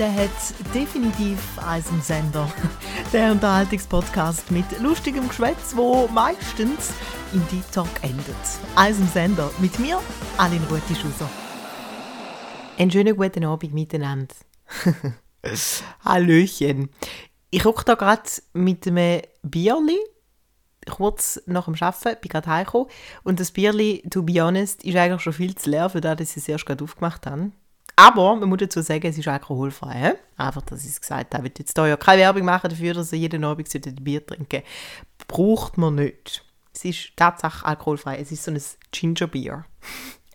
der hat definitiv im Sender. Der Unterhaltungspodcast mit lustigem Geschwätz, wo meistens im Deep Talk endet. Im Sender mit mir, Aline Ruti-Schuser. Einen schönen guten Abend miteinander. Hallöchen. Ich gucke da gerade mit einem Bierli kurz nach dem Arbeiten, bin gerade heimgekommen und das Bierli, to be honest, ist eigentlich schon viel zu leer, für das, dass ich es erst gerade aufgemacht habe. Aber man muss dazu sagen, es ist alkoholfrei. Einfach, dass ich es gesagt habe. Ich will jetzt hier ja keine Werbung machen dafür, dass ihr jeden Abend ein Bier trinken Braucht man nicht. Es ist tatsächlich alkoholfrei. Es ist so ein Gingerbier.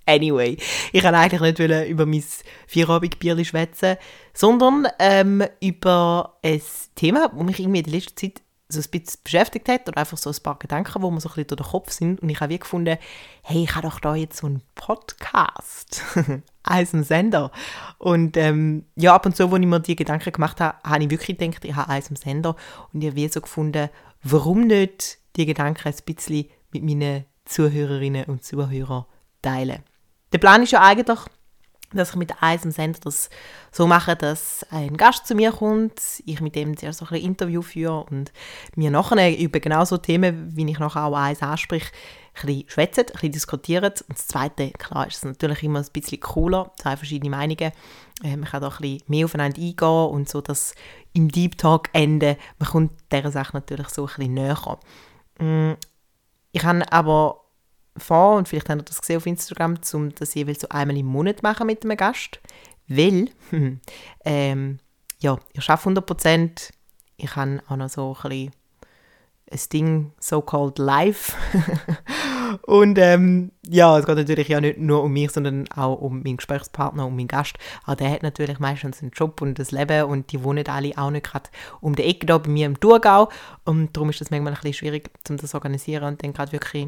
Anyway, ich wollte eigentlich nicht über mein Vierabendbierli schwätzen, sondern ähm, über ein Thema, das mich irgendwie in der letzten Zeit so ein bisschen beschäftigt hat oder einfach so ein paar Gedanken, wo mir so ein bisschen durch den Kopf sind und ich habe wie gefunden, hey, ich habe doch da jetzt so einen Podcast als einen Sender und ähm, ja, ab und zu, wo ich mir die Gedanken gemacht habe, habe ich wirklich gedacht, ich habe eins Sender und ich habe wie so gefunden, warum nicht die Gedanken ein bisschen mit meinen Zuhörerinnen und Zuhörern teilen. Der Plan ist ja eigentlich, dass ich mit einem Sender das so mache, dass ein Gast zu mir kommt, ich mit dem zuerst ein Interview führe und mir nachher über genau so Themen, wie ich nachher auch eins anspreche, ein bisschen schwätzen, ein bisschen diskutieren. Und das Zweite, klar, ist es natürlich immer ein bisschen cooler, zwei verschiedene Meinungen. Ähm, man kann da ein bisschen mehr aufeinander eingehen und so, dass im Deep Talk Ende, man kommt dieser Sache natürlich so ein bisschen näher. Mm, ich habe aber vor, und vielleicht habt ihr das gesehen auf Instagram, um das jeweils so einmal im Monat machen mit einem Gast, weil, ähm, ja, ich arbeite 100%, ich habe auch noch so ein bisschen ein Ding, so-called live. und ähm, ja, es geht natürlich ja nicht nur um mich, sondern auch um meinen Gesprächspartner, um meinen Gast. Aber der hat natürlich meistens einen Job und das Leben und die wohnen alle auch nicht gerade um die Ecke da bei mir im Thurgau. Und darum ist das manchmal ein bisschen schwierig, um das zu organisieren und dann gerade wirklich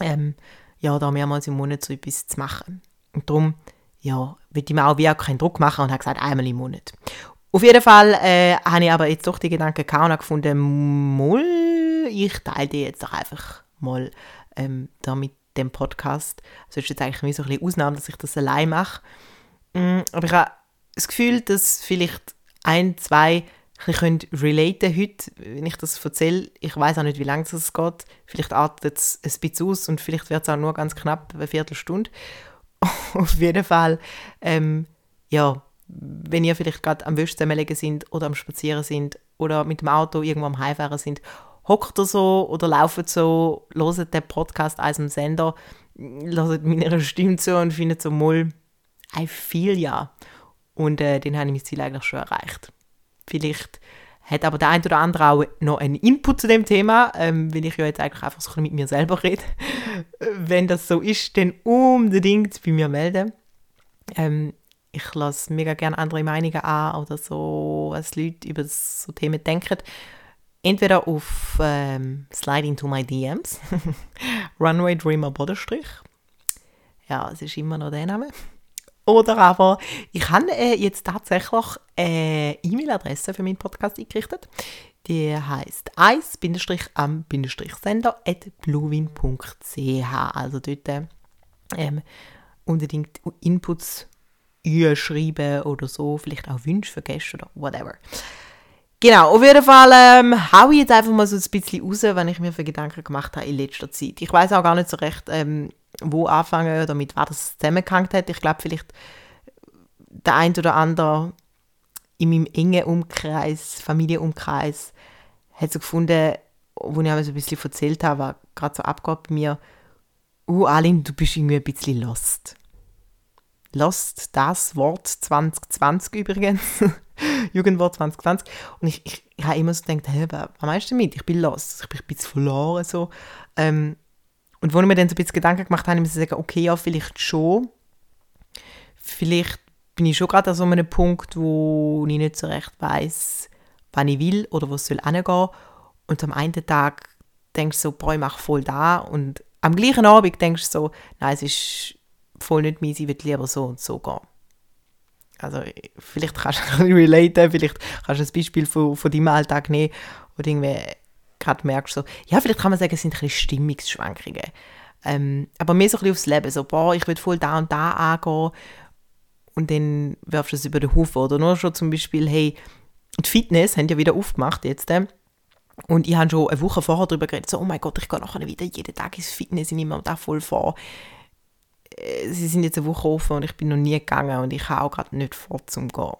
ähm, ja, da mehrmals im Monat so etwas zu machen. Und darum, ja, will ich mir auch wie auch keinen Druck machen und habe gesagt, einmal im Monat. Auf jeden Fall äh, habe ich aber jetzt doch die Gedanken gehabt und gefunden, mal, ich teile die jetzt doch einfach mal ähm, da mit dem Podcast. Also ist jetzt eigentlich wie so ein bisschen Ausnahme, dass ich das allein mache. Mm, aber ich habe das Gefühl, dass vielleicht ein, zwei ein bisschen relaten heute, wenn ich das erzähle. Ich weiß auch nicht, wie lange es geht. Vielleicht artet es ein bisschen aus und vielleicht wird es auch nur ganz knapp eine Viertelstunde. Auf jeden Fall, ähm, ja, wenn ihr vielleicht gerade am Wäsch zusammenlegen sind oder am Spazieren sind oder mit dem Auto irgendwo am Heimfahren sind, hockt ihr so oder lauft so, loset den Podcast als dem Sender, loset meiner Stimme zu und findet so mal, I feel ja. Und äh, den habe ich mein Ziel eigentlich schon erreicht. Vielleicht hat aber der ein oder andere auch noch einen Input zu dem Thema, ähm, weil ich ja jetzt eigentlich einfach so mit mir selber rede. Wenn das so ist, dann unbedingt bei mir melden. Ähm, ich lasse mega gerne andere Meinungen an oder so, was Leute über so Themen denken. Entweder auf ähm, Slide into my DMs, Runway Dreamer Bodenstrich. Ja, es ist immer noch der Name. Oder aber, ich habe äh, jetzt tatsächlich eine E-Mail-Adresse für meinen Podcast eingerichtet. Die heißt eis-am-sender at bluewin.ch. Also dort ähm, unbedingt Inputs schreiben oder so, vielleicht auch Wünsche Gäste oder whatever. Genau, auf jeden Fall ähm, haue ich jetzt einfach mal so ein bisschen raus, wenn ich mir für Gedanken gemacht habe in letzter Zeit. Ich weiß auch gar nicht so recht, ähm, wo anfangen oder mit was das zusammengehängt hat. Ich glaube, vielleicht der ein oder andere in meinem engen Umkreis, Familienumkreis, hat so gefunden, wo ich so ein bisschen erzählt habe, was gerade so abgeht bei mir, oh Aline, du bist irgendwie ein bisschen lost. Lost, das Wort 2020 übrigens. Jugendwort 2020. Und ich, ich, ich habe immer so gedacht, hey, was meinst du damit? Ich bin lost, ich bin ein bisschen verloren. So. Ähm, und wo ich mir dann so ein bisschen Gedanken gemacht habe, habe ich gesagt, okay, ja, vielleicht schon. Vielleicht bin ich schon gerade an so einem Punkt, wo ich nicht so recht weiß, wann ich will oder wo es soll hingehen. Und am einen Tag denkst du so, boah, ich mache voll da. Und am gleichen Abend denkst du so, nein, es ist voll nicht meins, ich würde lieber so und so gehen. Also vielleicht kannst du relaten, vielleicht kannst du ein Beispiel von, von deinem Alltag nehmen, wo du irgendwie gerade merkst, so, ja, vielleicht kann man sagen, es sind ein bisschen Stimmungsschwankungen. Ähm, aber mehr so ein bisschen aufs Leben, so, boah, ich will voll da und da angehen und dann wirfst du es über den Haufen. Oder nur schon zum Beispiel, hey, die Fitness haben ja wieder aufgemacht jetzt. Äh? Und ich habe schon eine Woche vorher darüber geredet, so, oh mein Gott, ich gehe nachher wieder jeden Tag ins Fitness, ich nehme da voll vor. Äh, sie sind jetzt eine Woche offen und ich bin noch nie gegangen und ich habe auch gerade nicht vor zum Gehen.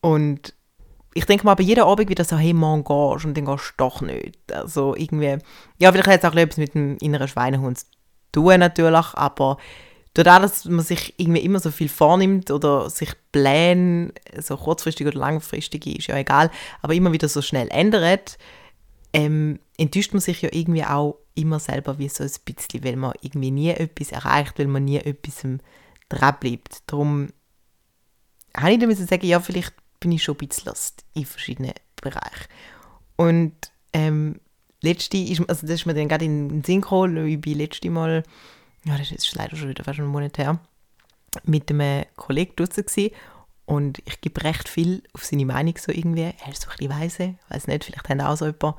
Und ich denke mal bei jedem Abend wieder so, hey, morgen gehst und dann gehst du doch nicht. Also irgendwie, ja, vielleicht hat es auch etwas mit dem inneren Schweinehund zu tun natürlich, aber dadurch, dass man sich irgendwie immer so viel vornimmt oder sich Pläne, so kurzfristig oder langfristig, ist ja egal, aber immer wieder so schnell ändert, ähm, enttäuscht man sich ja irgendwie auch immer selber wie so ein bisschen, weil man irgendwie nie etwas erreicht, weil man nie etwas dran bleibt. Darum habe ich dann sagen, ja, vielleicht bin ich schon ein bisschen lost in verschiedenen Bereichen. Und ähm, letzte ist, also das ist mir dann gerade in den Sinn gekommen, ich bin letzte Mal, ja, das ist leider schon wieder fast einen Monat her, mit einem Kollegen draußen und ich gebe recht viel auf seine Meinung so irgendwie. Er ist so ein bisschen weise, weiß nicht, vielleicht haben auch so jemand,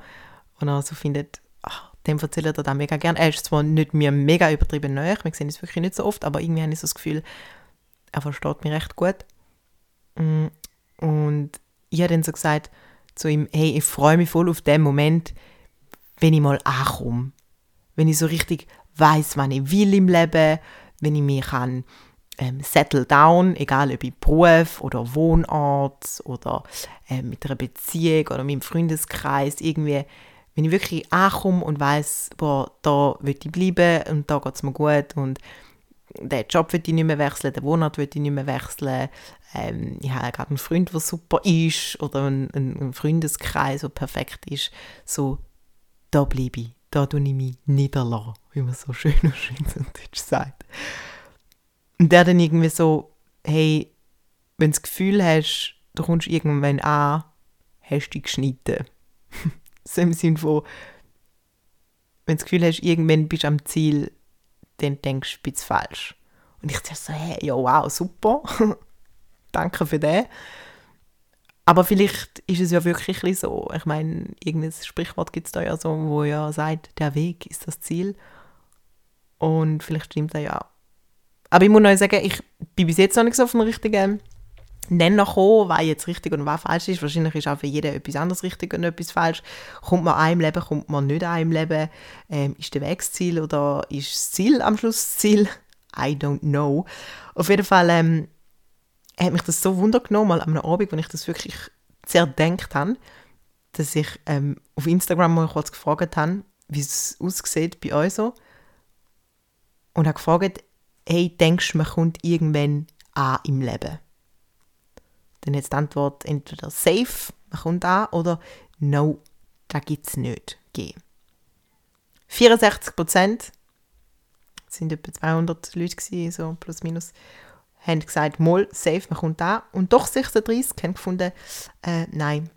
und er so findet, ach, dem erzählt er da mega gern. Er ist zwar nicht mir mega übertrieben neu, wir sehen es wirklich nicht so oft, aber irgendwie habe ich so das Gefühl, er versteht mich recht gut. Mm, und ich habe dann so gesagt zu ihm, hey, ich freue mich voll auf den Moment, wenn ich mal ankomme. Wenn ich so richtig weiß, was ich will im Leben, wenn ich mich kann ähm, settle down, egal ob im Beruf oder Wohnort oder äh, mit einer Beziehung oder mit einem Freundeskreis, irgendwie, wenn ich wirklich ankomme und weiß, boah, da will ich bleiben und da geht es mir gut und den Job will ich nicht mehr wechseln, den Wohnort will ich nicht mehr wechseln, ähm, ich habe gerade einen Freund, der super ist oder einen, einen Freundeskreis, der perfekt ist, so, da bleibe ich, da tue ich mich niederlassen, wie man so schön und schön so Deutsch sagt. Und der dann irgendwie so, hey, wenn du das Gefühl hast, du kommst irgendwann an, hast du dich geschnitten. so im Sinne von, wenn du das Gefühl hast, irgendwann bist du am Ziel, dann denkst du, du bist falsch. Und ich dachte so, hey, ja, wow, super. danke für den. Aber vielleicht ist es ja wirklich so. Ich meine, irgendein Sprichwort gibt es da ja so, wo ja sagt, der Weg ist das Ziel. Und vielleicht stimmt das ja. Aber ich muss noch sagen, ich bin bis jetzt noch nicht so auf dem richtigen Nenner gekommen, was jetzt richtig und was falsch ist. Wahrscheinlich ist auch für jeden etwas anderes richtig und etwas falsch. Kommt man einem Leben, kommt man nicht einem Leben? Ähm, ist der Weg das Ziel oder ist das Ziel am Schluss das Ziel? I don't know. Auf jeden Fall ähm, hat mich das so wundergenommen, mal an einem Abend, wo ich das wirklich gedacht habe, dass ich ähm, auf Instagram mal kurz gefragt habe, wie es aussieht bei euch so. Und habe gefragt, hey, denkst du, man kommt irgendwann an im Leben? Dann jetzt die Antwort entweder safe, man kommt an, oder no, da gibt es nicht. G. 64 Prozent, sind etwa 200 Leute gewesen, so plus minus, haben gesagt, mal safe, man kommt da. Und doch 36 haben gefunden, äh, nein,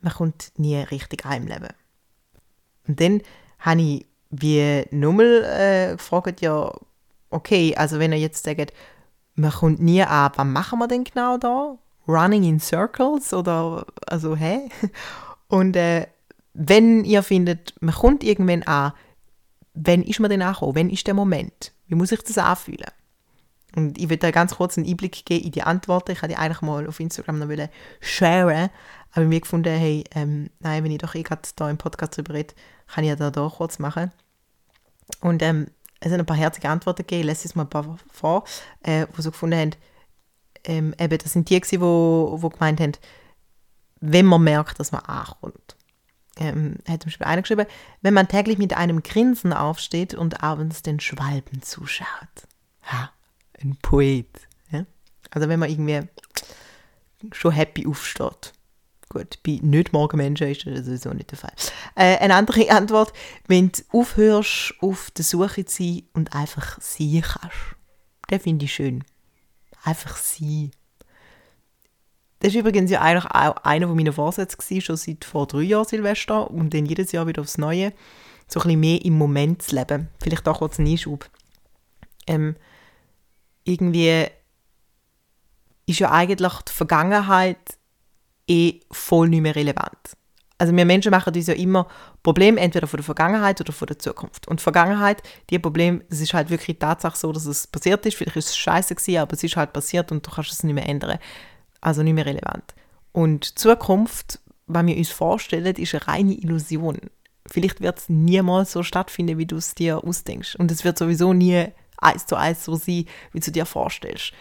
man kommt nie richtig an im Leben. Und dann habe ich wie nochmal äh, gefragt, ja, okay, also wenn ihr jetzt sagt, man kommt nie an, was machen wir denn genau da? Running in Circles oder, also, hä? Und äh, wenn ihr findet, man kommt irgendwann an, wann ist man denn angekommen? Wann ist der Moment? Wie muss ich das anfühlen? Und ich würde da ganz kurz einen Einblick geben in die Antworten. Ich hatte die eigentlich mal auf Instagram noch sharen, aber mir gefunden, hey, ähm, nein, wenn ich doch eh gerade da im Podcast drüber rede, kann ich ja da, da kurz machen. Und ähm, es sind ein paar herzige Antworten gegeben, ich lese es mal ein paar vor, äh, wo so gefunden haben, ähm, eben, das sind die die wo, wo gemeint haben, wenn man merkt, dass man ankommt. Ähm, hat zum Beispiel einer geschrieben, wenn man täglich mit einem Grinsen aufsteht und abends den Schwalben zuschaut. Ha, ein Poet. Ja? Also wenn man irgendwie schon happy aufsteht. Gut, bei nicht Morgenmenschen ist das sowieso nicht der Fall. Äh, eine andere Antwort, wenn du aufhörst, auf der Suche zu sein und einfach sein kannst. Das finde ich schön. Einfach sein. Das ist übrigens ja eigentlich auch einer meiner Vorsätze gewesen, schon seit vor drei Jahren Silvester und dann jedes Jahr wieder aufs Neue. So ein bisschen mehr im Moment zu leben. Vielleicht auch kurz ein Einschub. Ähm, irgendwie ist ja eigentlich die Vergangenheit eh voll nicht mehr relevant. also wir Menschen machen uns ja immer Probleme, entweder von der Vergangenheit oder von der Zukunft. Und Vergangenheit, die Probleme, das ist halt wirklich die Tatsache so, dass es passiert ist. Vielleicht ist es scheiße gewesen, aber es ist halt passiert und du kannst es nicht mehr ändern. Also nicht mehr relevant. Und Zukunft, was wir uns vorstellen, ist eine reine Illusion. Vielleicht wird es niemals so stattfinden, wie du es dir ausdenkst. Und es wird sowieso nie eins zu eins so sein, wie du dir vorstellst.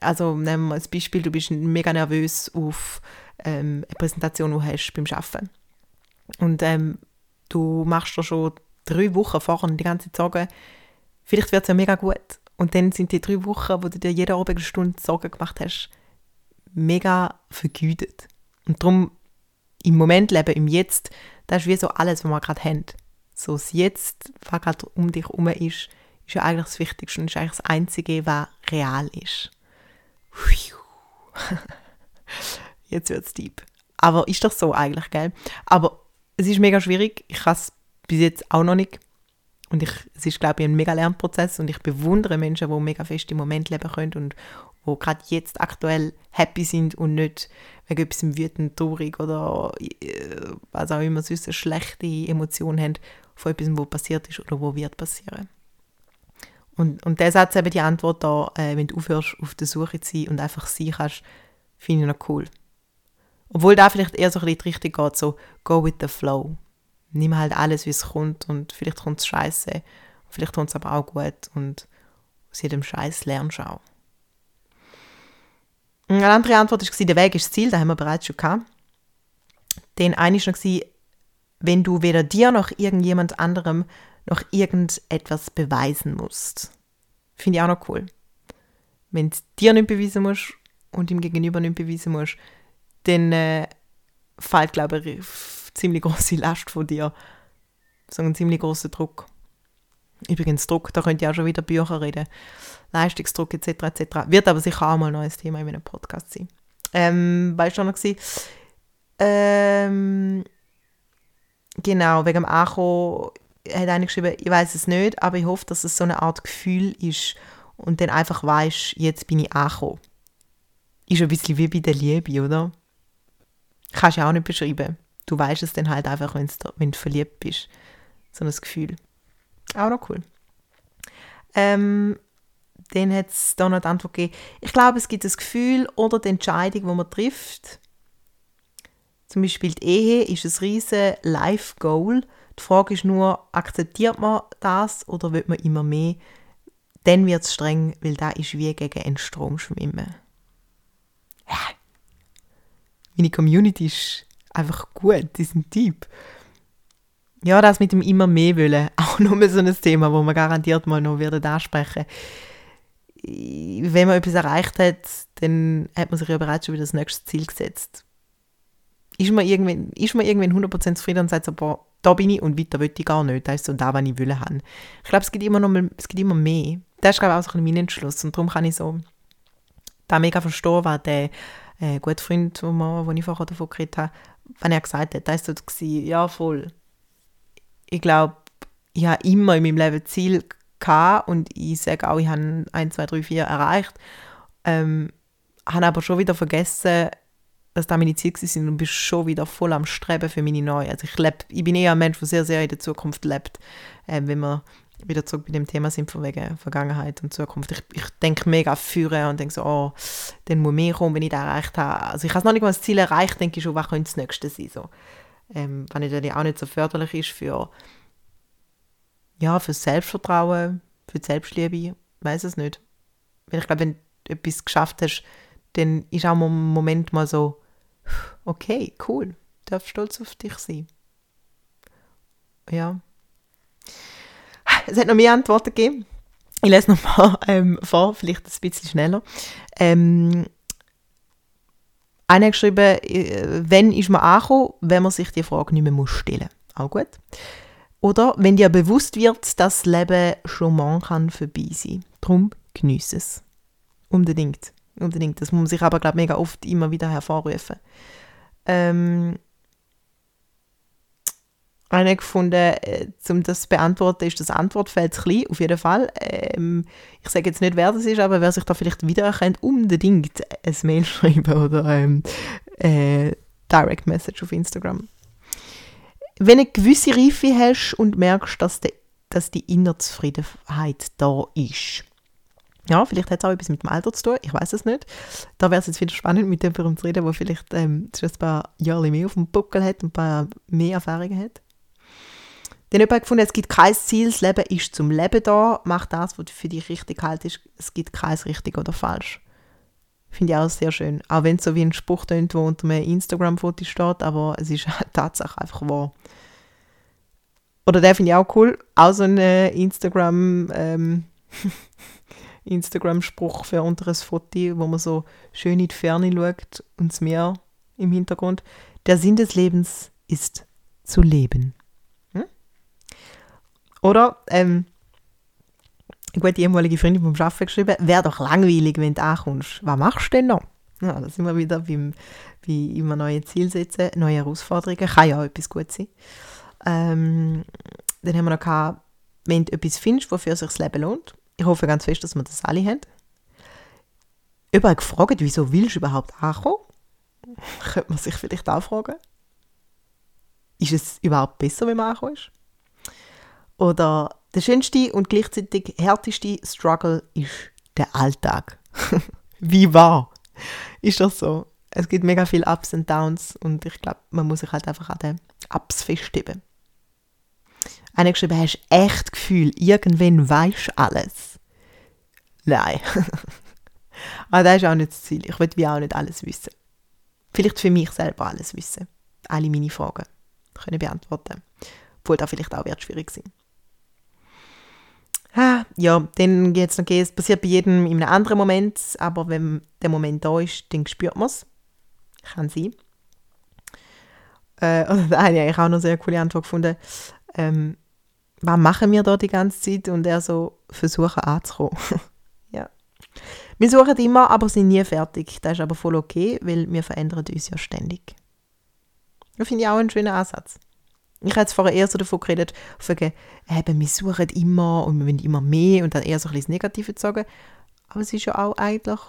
Also nehmen wir als Beispiel, du bist mega nervös auf ähm, eine Präsentation, die hast beim Arbeiten. Und ähm, du machst dir schon drei Wochen vorher die ganze Zeit Sorgen, vielleicht wird es ja mega gut. Und dann sind die drei Wochen, wo du dir jede Abend eine Stunde Sorgen gemacht hast, mega vergütet. Und darum im Moment leben, im Jetzt, das ist wie so alles, was wir gerade haben. So das Jetzt, was gerade um dich herum ist, ist ja eigentlich das Wichtigste und ist eigentlich das Einzige, was real ist. Jetzt wird es deep. Aber ist doch so eigentlich, gell? Aber es ist mega schwierig. Ich kann es bis jetzt auch noch nicht. Und ich, es ist, glaube ich, ein mega Lernprozess und ich bewundere Menschen, die mega fest im Moment leben können und die gerade jetzt aktuell happy sind und nicht wegen etwas wütend, traurig oder äh, was auch immer sonst eine schlechte Emotion haben von etwas, was passiert ist oder wo wird passieren. Und, und der Satz eben die Antwort da, äh, wenn du aufhörst, auf der Suche zu sein und einfach sein kannst, finde ich noch cool. Obwohl da vielleicht eher so ein bisschen die Richtung geht, so go with the flow. Nimm halt alles, wie es kommt und vielleicht kommt es scheiße, vielleicht kommt es aber auch gut und aus jedem Scheiß lernst du auch. Eine andere Antwort war, der Weg ist das Ziel, da haben wir bereits schon gehabt. Den eine war noch, wenn du weder dir noch irgendjemand anderem noch irgendetwas beweisen musst. Finde ich auch noch cool. Wenn du dir nicht beweisen musst und dem Gegenüber nicht beweisen musst, dann äh, fällt, glaube ich, ziemlich große Last von dir. So ein ziemlich großer Druck. Übrigens Druck, da könnt ihr auch schon wieder Bücher reden. Leistungsdruck etc. etc. Wird aber sicher auch mal ein neues Thema in einem Podcast sein. Ähm, weißt du noch gewesen? Ähm, genau, wegen dem Ankommen hat einer geschrieben, ich weiß es nicht, aber ich hoffe, dass es so eine Art Gefühl ist und dann einfach weißt, jetzt bin ich angekommen. Ist ein bisschen wie bei der Liebe, oder? Kannst du ja auch nicht beschreiben. Du weißt es dann halt einfach, wenn du verliebt bist. So ein Gefühl. Auch noch cool. Ähm, dann hat es da noch die Antwort gegeben. Ich glaube, es gibt das Gefühl oder die Entscheidung, die man trifft. Zum Beispiel die Ehe ist ein riesiges Life-Goal. Die Frage ist nur, akzeptiert man das oder wird man immer mehr? Dann wird es streng, weil da ist wie gegen einen Strom schwimmen. Ja. Meine Community ist einfach gut, die sind Typ. Ja, das mit dem immer mehr wollen, auch nur so ein Thema, wo man garantiert mal noch werden ansprechen. Wenn man etwas erreicht hat, dann hat man sich ja bereits schon wieder das nächste Ziel gesetzt. Ist man irgendwann, ist man irgendwann 100% zufrieden und sagt so, boah, da bin ich und weiter will ich gar nicht. Das ist so da, was ich will haben. Ich glaube, es gibt immer noch mal, es gibt immer mehr. Das ist, glaube ich, auch so ein mein Entschluss. Und darum kann ich so da mega verstehen, was der äh, gute Freund, wo, wir, wo ich vorher davon geredet habe, wenn er gesagt hat, da ist so ja voll. Ich glaube, ich habe immer in meinem Leben Ziel und ich sage auch, ich habe 1, 2, 3, 4 erreicht. Ähm, habe aber schon wieder vergessen, dass da meine Ziele sind und bin schon wieder voll am Streben für meine neue. Also ich lebe, ich bin eher ein Mensch, der sehr, sehr in der Zukunft lebt, äh, wenn wir wieder zurück bei dem Thema sind von wegen Vergangenheit und Zukunft. Ich, ich denke mega führen und denke so, oh, dann muss mehr kommen, wenn ich das erreicht habe. Also ich habe noch nicht mal das Ziel erreicht, denke ich schon, was könnte das Nächste sein. So. Ähm, was natürlich auch nicht so förderlich ist für, ja, für Selbstvertrauen, für die Selbstliebe, weiß es nicht. Weil ich glaube, wenn du etwas geschafft hast, dann ist auch im Moment mal so, okay, cool, du darfst stolz auf dich sein. Ja. Es hat noch mehr Antworten gegeben. Ich lese noch mal ähm, vor, vielleicht ein bisschen schneller. Ähm, einer hat geschrieben, äh, wenn ist man angekommen, wenn man sich die Frage nicht mehr muss stellen Auch gut. Oder wenn dir bewusst wird, dass das Leben schon kann vorbei sein. Darum genieße es. Unbedingt. Unbedingt. Das muss man sich aber, glaube mega oft immer wieder hervorrufen. Ähm, eine gefunden, äh, um das zu beantworten, ist das Antwortfeld klein, auf jeden Fall. Ähm, ich sage jetzt nicht, wer das ist, aber wer sich da vielleicht wiedererkennt, unbedingt ein Mail schreiben oder ähm, äh, Direct Message auf Instagram. wenn du eine gewisse Reife hast und merkst, dass, de, dass die innere Zufriedenheit da ist. Ja, vielleicht hat es auch etwas mit dem Alter zu tun, ich weiß es nicht. Da wäre es jetzt wieder spannend, mit jemandem zu reden, der vielleicht ähm, ein paar Jahre mehr auf dem Buckel hat und ein paar mehr Erfahrungen hat. Dann habe ich gefunden, es gibt kein Ziel, das Leben ist zum Leben da, mach das, was für dich richtig halt ist, es gibt kein richtig oder falsch. Finde ich auch sehr schön. Auch wenn es so wie ein Spruch tönt, wo unter einem Instagram-Foto steht, aber es ist tatsächlich einfach wahr. Oder der finde ich auch cool. Auch so ein äh, Instagram, ähm, Instagram-Spruch für unter ein Foto, wo man so schön in die Ferne schaut und das Meer im Hintergrund. Der Sinn des Lebens ist zu leben. Oder ähm, eine gute ehemalige Freundin vom Arbeiten geschrieben, wäre doch langweilig, wenn du ankommst. Was machst du denn noch? Ja, da sind wir wieder beim, bei immer neue Ziele setzen, neue Herausforderungen. Kann ja auch etwas gut sein. Ähm, dann haben wir noch gehabt, wenn du etwas findest, wofür sich das Leben lohnt. Ich hoffe ganz fest, dass wir das alle haben. Überall gefragt, wieso willst du überhaupt ankommen? Könnte man sich vielleicht auch fragen. Ist es überhaupt besser, wenn man ankommt? Oder der schönste und gleichzeitig härteste Struggle ist der Alltag. Wie wahr? Ist das so? Es gibt mega viele Ups und Downs und ich glaube, man muss sich halt einfach an den Ups festheben. Einer geschrieben, hast echt Gefühl, irgendwann du alles? Nein. Aber das ist auch nicht das Ziel. Ich will wie auch nicht alles wissen. Vielleicht für mich selber alles wissen. Alle meine Fragen können beantworten. Obwohl das vielleicht auch wird schwierig sein ah, ja, dann geht es noch, es passiert bei jedem in einem anderen Moment, aber wenn der Moment da ist, dann spürt man es. Kann sein. Äh, da habe ich auch noch eine sehr coole Antwort gefunden. Ähm, was machen wir da die ganze Zeit? Und er so, versuchen anzukommen. ja. Wir suchen immer, aber sind nie fertig. Das ist aber voll okay, weil wir verändern uns ja ständig. Das finde ich auch einen schönen Ansatz. Ich habe jetzt vorher eher so davon geredet, wegen, eben, wir suchen immer und wir wollen immer mehr und dann eher so ein bisschen das Negative sagen. Aber es ist ja auch eigentlich,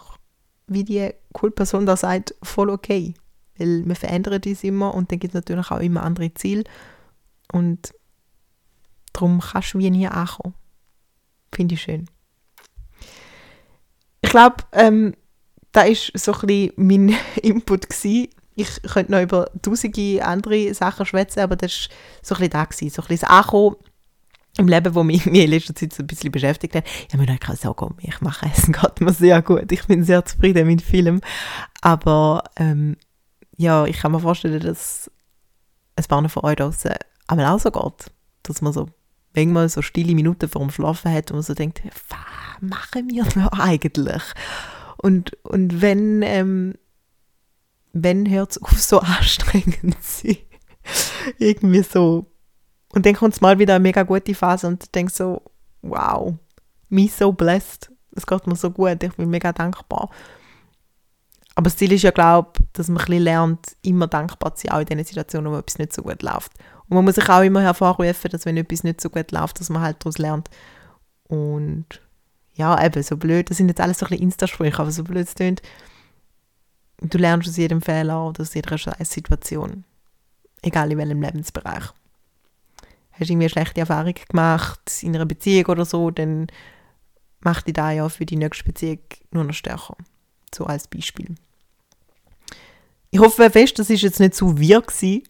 wie die coole Person da sagt, voll okay. Weil wir verändern uns immer und dann gibt es natürlich auch immer andere Ziele. Und darum kannst du wie nie ankommen. Finde ich schön. Ich glaube, ähm, da ist so ein bisschen mein Input gewesen ich könnte noch über tausende andere Sachen schwätzen, aber das war so ein bisschen da, so ein bisschen das Ankommen im Leben, wo mich in letzter Zeit so ein bisschen beschäftigt hat. Ich habe mir gedacht, so, komm, ich mache es, geht mir sehr gut, ich bin sehr zufrieden mit Film, aber ähm, ja, ich kann mir vorstellen, dass es paar von euch draußen einmal auch so geht, dass man so manchmal so stille Minuten vor dem Schlafen hat und man so denkt, was machen wir da eigentlich? Und, und wenn ähm, wenn hört es auf, so anstrengend zu sein? Irgendwie so. Und dann kommt es mal wieder eine mega gute Phase und denke so, wow, me so blessed. Es geht mir so gut, ich bin mega dankbar. Aber das Ziel ist ja, glaube ich, dass man ein bisschen lernt, immer dankbar zu sein, auch in den Situationen, wo etwas nicht so gut läuft. Und man muss sich auch immer hervorrufen, dass wenn etwas nicht so gut läuft, dass man halt daraus lernt. Und ja, eben, so blöd, das sind jetzt alles so ein bisschen Insta-Sprüche, aber so blöd es klingt, Du lernst aus jedem Fehler oder aus jeder Situation. Egal in welchem Lebensbereich. Hast du irgendwie eine schlechte Erfahrung gemacht in einer Beziehung oder so, dann macht dich da ja für die nächste Beziehung nur noch stärker. So als Beispiel. Ich hoffe fest, das ist jetzt nicht zu wir gewesen,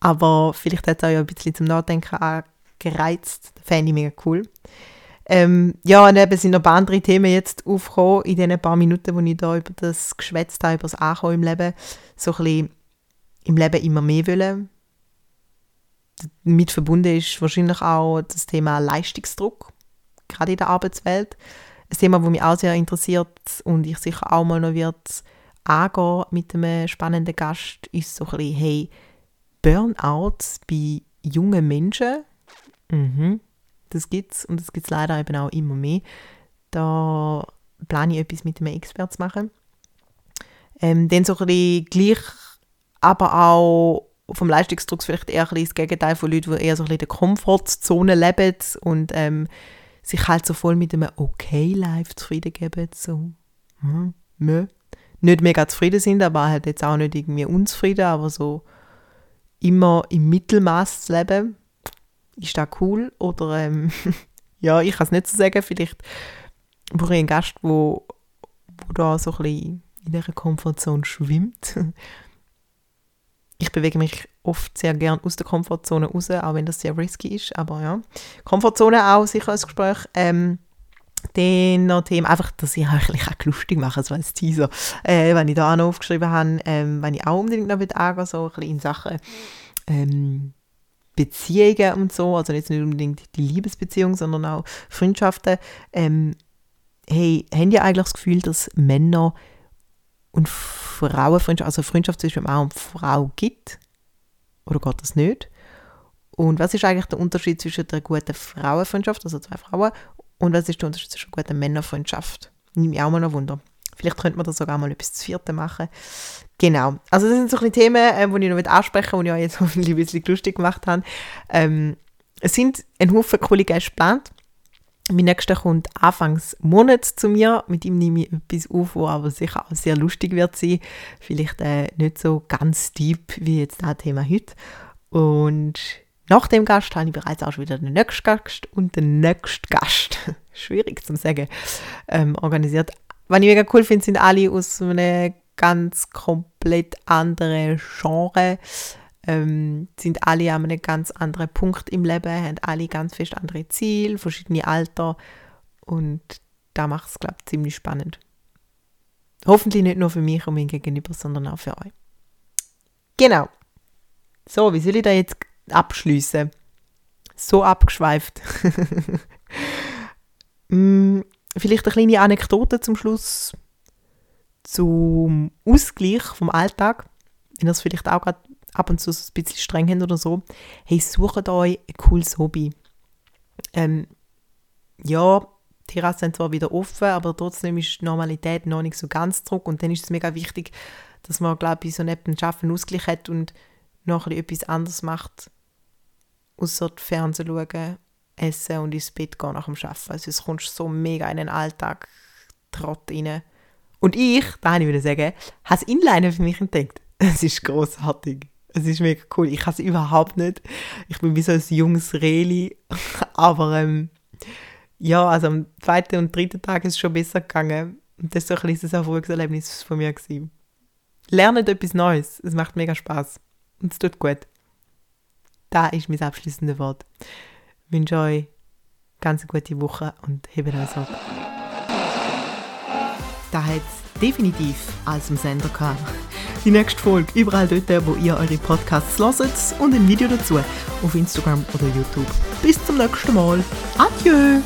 aber vielleicht hat es auch ein bisschen zum Nachdenken gereizt. Das fände ich mega cool. Ähm, ja, und eben sind noch ein paar andere Themen jetzt aufgekommen in den paar Minuten, wo ich da über das geschwätzt habe, über das Ankommen im Leben. So ein bisschen im Leben immer mehr wollen. Mit verbunden ist wahrscheinlich auch das Thema Leistungsdruck, gerade in der Arbeitswelt. Ein Thema, das mich auch sehr interessiert und ich sicher auch mal noch wird angehen mit einem spannenden Gast, ist so ein bisschen, hey, Burnout bei jungen Menschen. Mhm das gibt es und das gibt es leider eben auch immer mehr. Da plane ich etwas mit einem Experten zu machen. Ähm, dann so ein bisschen gleich, aber auch vom Leistungsdruck vielleicht eher ein bisschen das Gegenteil von Leuten, die eher so ein bisschen in der Komfortzone leben und ähm, sich halt so voll mit einem Okay-Life zufrieden geben. So, hm, nö. Nicht mega zufrieden sind, aber halt jetzt auch nicht irgendwie unzufrieden, aber so immer im Mittelmaß zu leben. Ist das cool? Oder ähm, ja, ich kann es nicht so sagen. Vielleicht brauche ich einen Gast, der wo, wo da so ein bisschen in dieser Komfortzone schwimmt. Ich bewege mich oft sehr gern aus der Komfortzone raus, auch wenn das sehr risky ist. Aber ja, Komfortzone auch sicher als Gespräch. Ähm, dann noch Themen, einfach, dass ich euch ein lustig mache, so als Teaser. Äh, wenn ich da auch noch aufgeschrieben habe, ähm, wenn ich auch unbedingt noch angehen so ein bisschen in Sachen ähm, Beziehungen und so, also nicht nur unbedingt die Liebesbeziehung, sondern auch Freundschaften. Ähm, hey, haben ihr eigentlich das Gefühl, dass Männer und Frauenfreundschaft, also Freundschaft zwischen Mann und Frau gibt? Oder geht das nicht? Und was ist eigentlich der Unterschied zwischen der guten Frauenfreundschaft, also zwei Frauen, und was ist der Unterschied zwischen guten Männerfreundschaft? Nimmt mich auch mal noch Wunder. Vielleicht könnte man da sogar mal etwas zu vierten machen. Genau. Also das sind so ein Themen, äh, die ich noch ansprechen und ich jetzt hoffentlich ein bisschen lustig gemacht habe. Ähm, es sind ein Haufen coole Gäste geplant. Mein nächster kommt Anfangs Monat zu mir. Mit ihm nehme ich etwas auf, was aber sicher auch sehr lustig wird sein. Vielleicht äh, nicht so ganz deep wie jetzt das Thema heute. Und nach dem Gast habe ich bereits auch schon wieder den nächsten Gast und den nächsten Gast, schwierig zu sagen, ähm, organisiert. Was ich mega cool finde, sind alle aus einem ganz komplett anderen Genre ähm, sind alle an einem ganz anderen Punkt im Leben, haben alle ganz fest andere Ziele, verschiedene Alter und da macht es, glaube ich, ziemlich spannend. Hoffentlich nicht nur für mich und mein Gegenüber, sondern auch für euch. Genau. So, wie soll ich da jetzt abschließen? So abgeschweift. mm, vielleicht eine kleine Anekdote zum Schluss zum Ausgleich vom Alltag. Wenn ihr es vielleicht auch gerade ab und zu ein bisschen streng haben oder so, hey, sucht euch ein cooles Hobby. Ähm, ja, die Terrassen sind zwar wieder offen, aber trotzdem ist die Normalität noch nicht so ganz zurück und dann ist es mega wichtig, dass man, glaube ich, so neben dem Arbeiten Ausgleich hat und noch etwas anderes macht, außer Fernsehen schauen, essen und ins Bett gehen nach dem Arbeiten. Also es kommt so mega in den Alltag Trott rein. Und ich, da habe ich wieder sagen, habe das Inliner für mich entdeckt. Es ist großartig. Es ist mega cool. Ich kann es überhaupt nicht. Ich bin wie so ein junges Reli. Aber ähm, ja, also am zweiten und dritten Tag ist es schon besser gegangen. Und das war so ein ein Erfolgserlebnis von mir. Gewesen. Lernt etwas Neues. Es macht mega Spaß Und es tut gut. Da ist mein abschließendes Wort. Ich wünsche euch ganz eine gute Woche und hebt euch ab. Da hat es definitiv als im Sender gehabt die nächste Folge überall dort, wo ihr eure Podcasts hört und ein Video dazu auf Instagram oder YouTube. Bis zum nächsten Mal. Adieu!